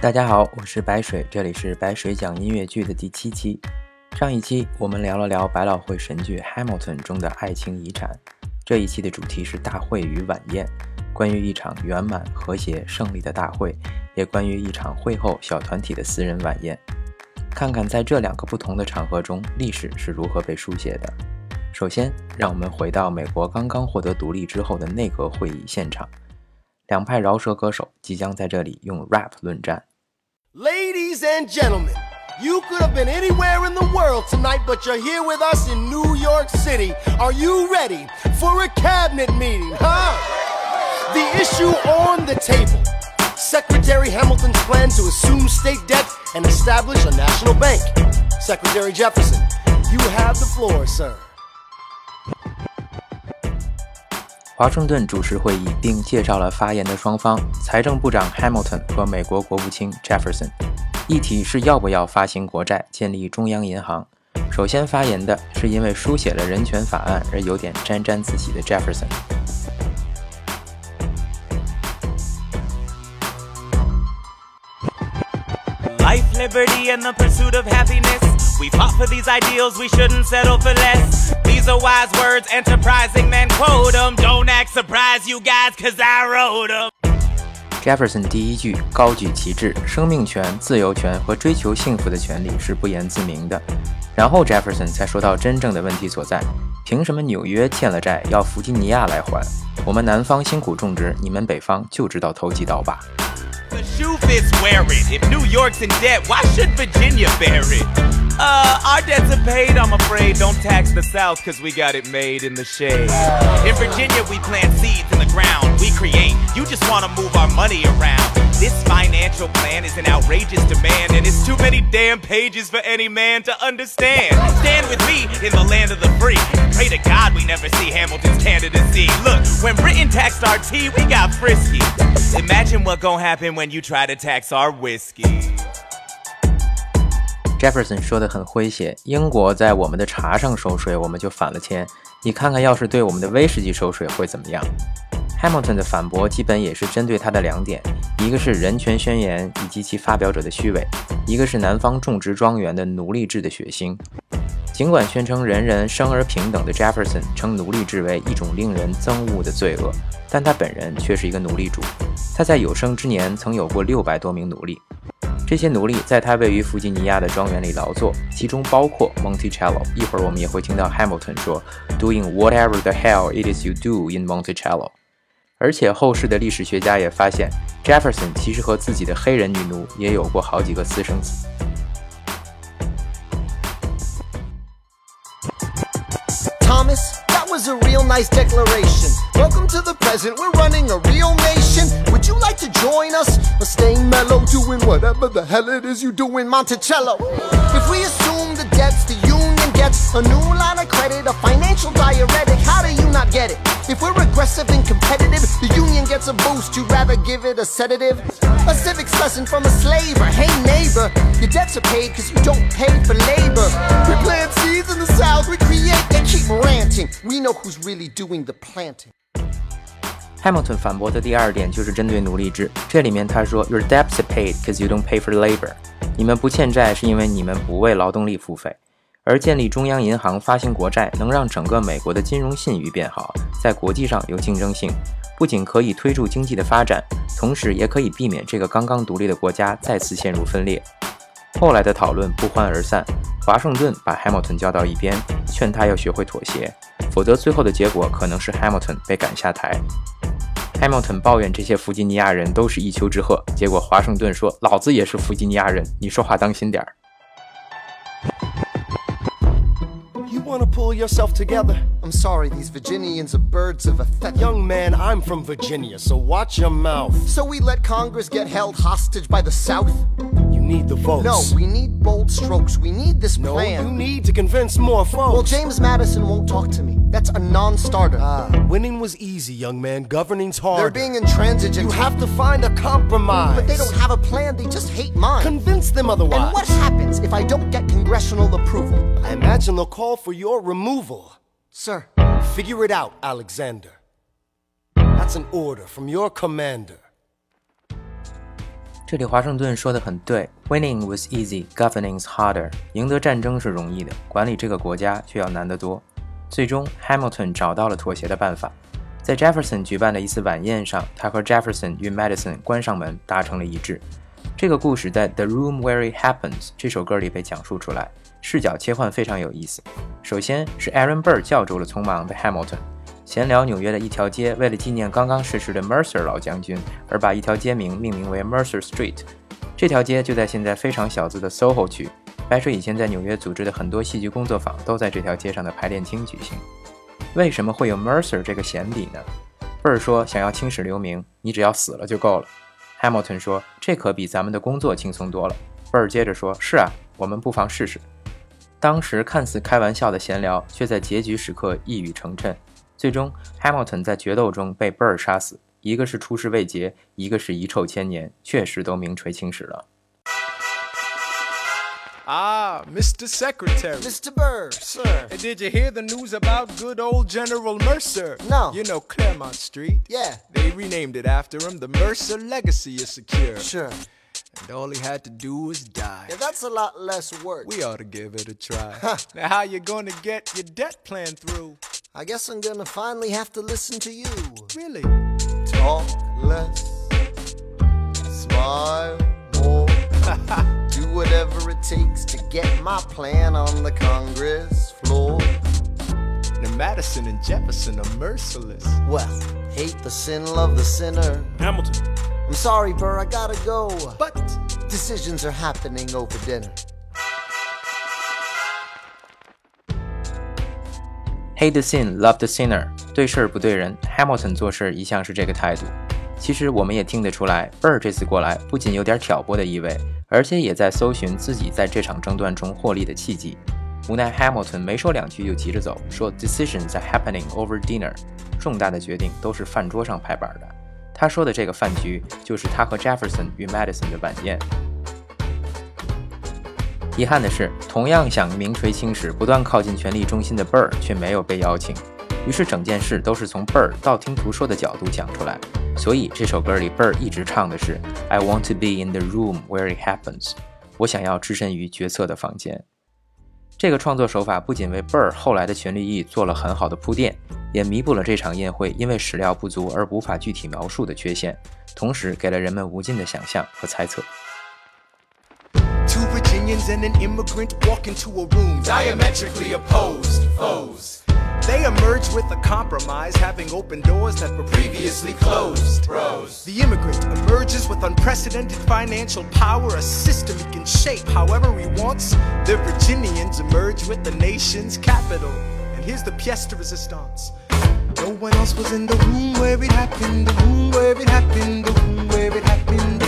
大家好，我是白水，这里是白水讲音乐剧的第七期。上一期我们聊了聊百老汇神剧《Hamilton》中的爱情遗产，这一期的主题是大会与晚宴，关于一场圆满、和谐、胜利的大会，也关于一场会后小团体的私人晚宴。看看在这两个不同的场合中，历史是如何被书写的。首先，让我们回到美国刚刚获得独立之后的内阁会议现场，两派饶舌歌手即将在这里用 rap 论战。Ladies and gentlemen, you could have been anywhere in the world tonight, but you're here with us in New York City. Are you ready for a cabinet meeting, huh? The issue on the table Secretary Hamilton's plan to assume state debt and establish a national bank. Secretary Jefferson, you have the floor, sir. 华盛顿主持会议，并介绍了发言的双方：财政部长 Hamilton 和美国国务卿 Jefferson。议题是要不要发行国债，建立中央银行。首先发言的是因为书写了人权法案而有点沾沾自喜的 Jefferson。Life, liberty, and the pursuit of happiness. We fought for these ideals, we shouldn't settle for less. These are wise words, enterprising men quote them. Don't act surprised, you guys, cause I wrote them. Jefferson 第一句高举旗帜，生命权、自由权和追求幸福的权利是不言自明的。然后 Jefferson 才说到真正的问题所在：凭什么纽约欠了债要弗吉尼亚来还？我们南方辛苦种植，你们北方就知道投机倒把。The shoe fits wear it. If New York's in debt, why should Virginia bear it? Uh, our debts are paid, I'm afraid. Don't tax the South, cause we got it made in the shade. In Virginia, we plant seeds in the ground. We create. You just wanna move our money around. This financial plan is an outrageous demand, and it's too many damn pages for any man to understand. Stand with me in the land of the free. Pray to God we never see Hamilton's candidacy. Look, when Britain taxed our tea, we got frisky. Imagine what gon' happen when you try to tax our whiskey. Jefferson 说的很诙谐，英国在我们的茶上收税，我们就反了天。你看看，要是对我们的威士忌收税会怎么样？Hamilton 的反驳基本也是针对他的两点，一个是人权宣言以及其发表者的虚伪，一个是南方种植庄园的奴隶制的血腥。尽管宣称人人生而平等的 Jefferson 称奴隶制为一种令人憎恶的罪恶，但他本人却是一个奴隶主。他在有生之年曾有过六百多名奴隶。这些奴隶在他位于弗吉尼亚的庄园里劳作，其中包括 Monticello。一会儿我们也会听到 Hamilton 说 “doing whatever the hell it is you do in Monticello”。而且后世的历史学家也发现，Jefferson 其实和自己的黑人女奴也有过好几个私生子。Thomas, that was a real nice declaration. Welcome to the present, we're running a real nation. Would you like to join us? Or staying mellow, doing whatever the hell it is you do in Monticello? If we assume the debts the union gets, a new line of credit, a financial diuretic, how do you not get it? If we're aggressive and competitive, the union gets a boost, you'd rather give it a sedative? A civics lesson from a slaver. Hey neighbor, your debts are paid cause you don't pay for labor. We plant seeds in the south, we create, they keep ranting. We know who's really doing the planting. Hamilton 反驳的第二点就是针对奴隶制，这里面他说 Your debts are paid because you don't pay for labor。你们不欠债是因为你们不为劳动力付费。而建立中央银行发行国债，能让整个美国的金融信誉变好，在国际上有竞争性，不仅可以推助经济的发展，同时也可以避免这个刚刚独立的国家再次陷入分裂。后来的讨论不欢而散，华盛顿把 Hamilton 叫到一边，劝他要学会妥协，否则最后的结果可能是 Hamilton 被赶下台。Hamilton 抱怨这些弗吉尼亚人都是一丘之貉，结果华盛顿说：“老子也是弗吉尼亚人，你说话当心点儿。” You wanna pull yourself together? I'm sorry, these Virginians are birds of a feather. Young man, I'm from Virginia, so watch your mouth. So we let Congress get held hostage by the South? Need the votes. No, we need bold strokes. We need this No, plan. you need to convince more folks. Well, James Madison won't talk to me. That's a non-starter. Ah, winning was easy, young man. Governing's hard. They're being intransigent. You have to find a compromise. But they don't have a plan. They just hate mine. Convince them otherwise. and what happens if I don't get congressional approval? I imagine they'll call for your removal. Sir, Figure it out, Alexander. That's an order from your commander. 这里华盛顿说的很对，Winning was easy, governing's harder。赢得战争是容易的，管理这个国家却要难得多。最终，Hamilton 找到了妥协的办法。在 Jefferson 举办的一次晚宴上，他和 Jefferson 与 Madison 关上门达成了一致。这个故事在《The Room Where It Happens》这首歌里被讲述出来，视角切换非常有意思。首先是 Aaron Burr 叫住了匆忙的 Hamilton。闲聊纽约的一条街，为了纪念刚刚逝世的 Mercer 老将军，而把一条街名命名为 Mercer Street。这条街就在现在非常小资的 SoHo 区。白水以前在纽约组织的很多戏剧工作坊都在这条街上的排练厅举行。为什么会有 Mercer 这个闲笔呢？贝尔说想要青史留名，你只要死了就够了。Hamilton 说这可比咱们的工作轻松多了。贝尔接着说：是啊，我们不妨试试。当时看似开玩笑的闲聊，却在结局时刻一语成谶。最终，Hamilton 在决斗中被 Burr 杀死，一个是出师未捷，一个是遗臭千年，确实都名垂青史了。Ah, Mr. Secretary. Mr. Burr, sir. Hey, Did you hear the news about good old General Mercer? No. You know Claremont Street? Yeah. They renamed it after him. The Mercer legacy is secure. Sure. And all he had to do was die. Yeah, that's a lot less work. We ought to give it a try. now, how you gonna get your debt plan through? I guess I'm gonna finally have to listen to you. Really? Talk less, smile more. Do whatever it takes to get my plan on the Congress floor. Now, Madison and Jefferson are merciless. Well, hate the sin, love the sinner. Hamilton. I'm sorry, Burr, I gotta go. But Decisions are happening over dinner. Hate the sin, love the sinner，对事儿不对人。Hamilton 做事一向是这个态度。其实我们也听得出来，Burr 这次过来不仅有点挑拨的意味，而且也在搜寻自己在这场争端中获利的契机。无奈 Hamilton 没说两句就急着走，说 Decisions are happening over dinner，重大的决定都是饭桌上拍板的。他说的这个饭局，就是他和 Jefferson 与 Madison 的晚宴。遗憾的是，同样想名垂青史、不断靠近权力中心的 Burr 却没有被邀请。于是整件事都是从 Burr 道听途说的角度讲出来。所以这首歌里 Burr 一直唱的是 "I want to be in the room where it happens"，我想要置身于决策的房间。这个创作手法不仅为 Burr 后来的权力役做了很好的铺垫，也弥补了这场宴会因为史料不足而无法具体描述的缺陷，同时给了人们无尽的想象和猜测。Virginians and an immigrant walk into a room diametrically opposed foes. They emerge with a compromise, having opened doors that were previously closed. Bros. The immigrant emerges with unprecedented financial power, a system he can shape however he wants. The Virginians emerge with the nation's capital. And here's the pièce de resistance. No one else was in the room where it happened, the room where it happened, the room where it happened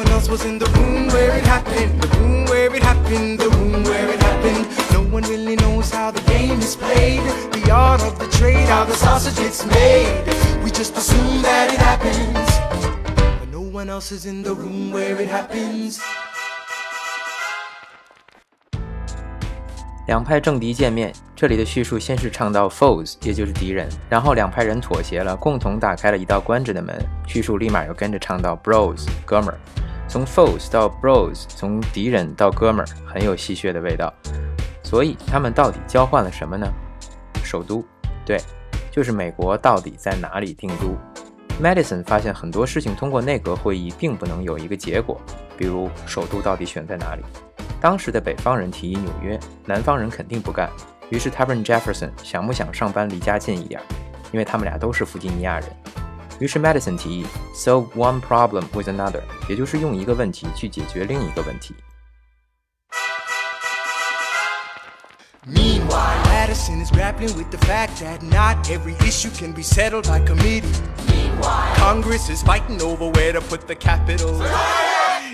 No one else was in the room where it happened, the room where it happened, the room where it happened. No one really knows how the game is played, the art of the trade, how the sausage gets made. We just assume that it happens, but no one else is in the room where it happens. 两派政敌见面，这里的叙述先是唱到 foes，也就是敌人，然后两派人妥协了，共同打开了一道关着的门。叙述立马又跟着唱到 bros，哥们儿。 从 foes 到 bros，从敌人到哥们儿，很有戏谑的味道。所以他们到底交换了什么呢？首都，对，就是美国到底在哪里定都。Madison 发现很多事情通过内阁会议并不能有一个结果，比如首都到底选在哪里。当时的北方人提议纽约，南方人肯定不干。于是他问 Jefferson 想不想上班离家近一点，因为他们俩都是弗吉尼亚人。于是 Madison 提议 solve one problem with another，也就是用一个问题去解决另一个问题。 Meanwhile, Madison is grappling with the fact that not every issue can be settled by committee. Meanwhile, Congress is fighting over where to put the capital.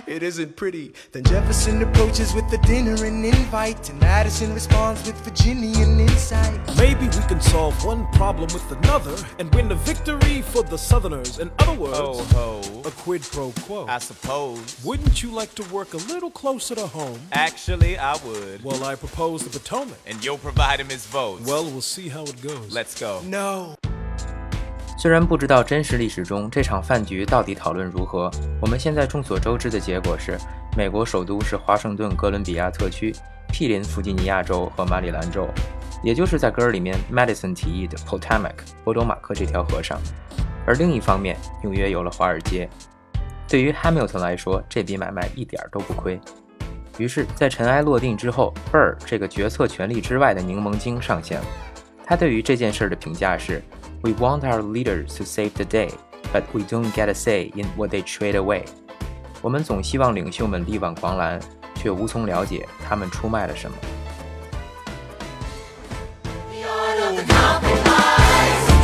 It isn't pretty. Then Jefferson approaches with a dinner and invite, and Madison responds with Virginian insight. Maybe we can solve one problem with another and win a victory for the Southerners. In other words, Ho ho. a quid pro quo. I suppose. Wouldn't you like to work a little closer to home? Actually, I would. Well, I propose the Potomac. And you'll provide him his votes. Well, we'll see how it goes. let's go. No. 虽然不知道真实历史中这场饭局到底讨论如何，我们现在众所周知的结果是，美国首都是华盛顿哥伦比亚特区，毗邻弗吉尼亚州和马里兰州，也就是在歌里面 Madison 提议的 Potomac 波多马克这条河上。而另一方面，纽约有了华尔街。对于 Hamilton 来说，这笔买卖一点都不亏。于是，在尘埃落定之后，Burr 这个决策权力之外的柠檬精上线了。他对于这件事的评价是 ：We want our leaders to save the day, but we don't get a say in what they trade away。我们总希望领袖们力挽狂澜，却无从了解他们出卖了什么。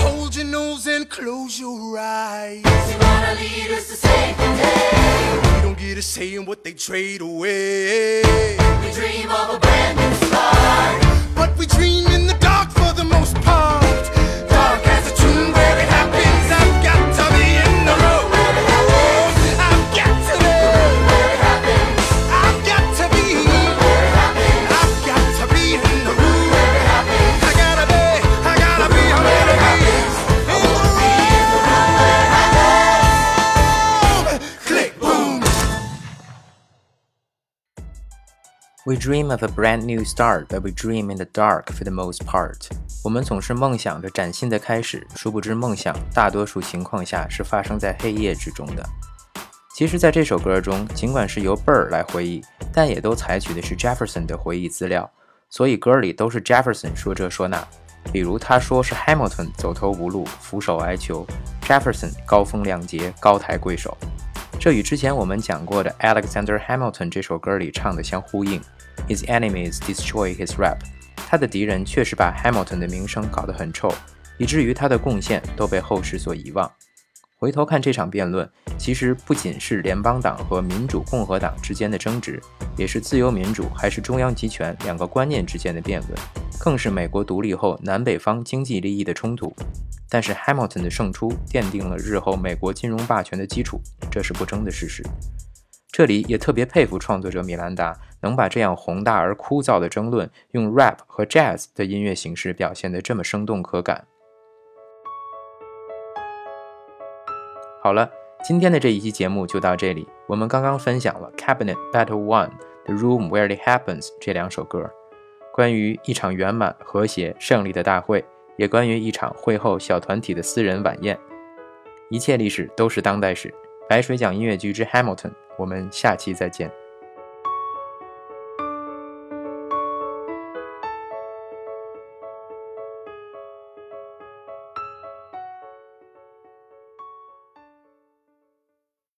Hold your nose and close your eyes. We don't get a say in what they trade away. We dream of a brand new start. But we dream We dream of a brand new start, but we dream in the dark for the most part. 我们总是梦想着崭新的开始，殊不知梦想大多数情况下是发生在黑夜之中的。其实，在这首歌中，尽管是由 Burr 来回忆，但也都采取的是 Jefferson 的回忆资料，所以歌里都是 Jefferson 说这说那。比如他说是 Hamilton 走投无路，俯首哀求；Jefferson 高风亮节，高抬贵手。这与之前我们讲过的 Alexander Hamilton 这首歌里唱的相呼应。His enemies destroy his rap。他的敌人确实把 Hamilton 的名声搞得很臭，以至于他的贡献都被后世所遗忘。回头看这场辩论，其实不仅是联邦党和民主共和党之间的争执，也是自由民主还是中央集权两个观念之间的辩论，更是美国独立后南北方经济利益的冲突。但是 Hamilton 的胜出奠定了日后美国金融霸权的基础，这是不争的事实。这里也特别佩服创作者米兰达能把这样宏大而枯燥的争论，用 rap 和 jazz 的音乐形式表现得这么生动可感。好了，今天的这一期节目就到这里。我们刚刚分享了《Cabinet Battle One》《The Room Where It Happens》这两首歌，关于一场圆满、和谐、胜利的大会，也关于一场会后小团体的私人晚宴。一切历史都是当代史。白水讲音乐剧之 Hamilton，我们下期再见。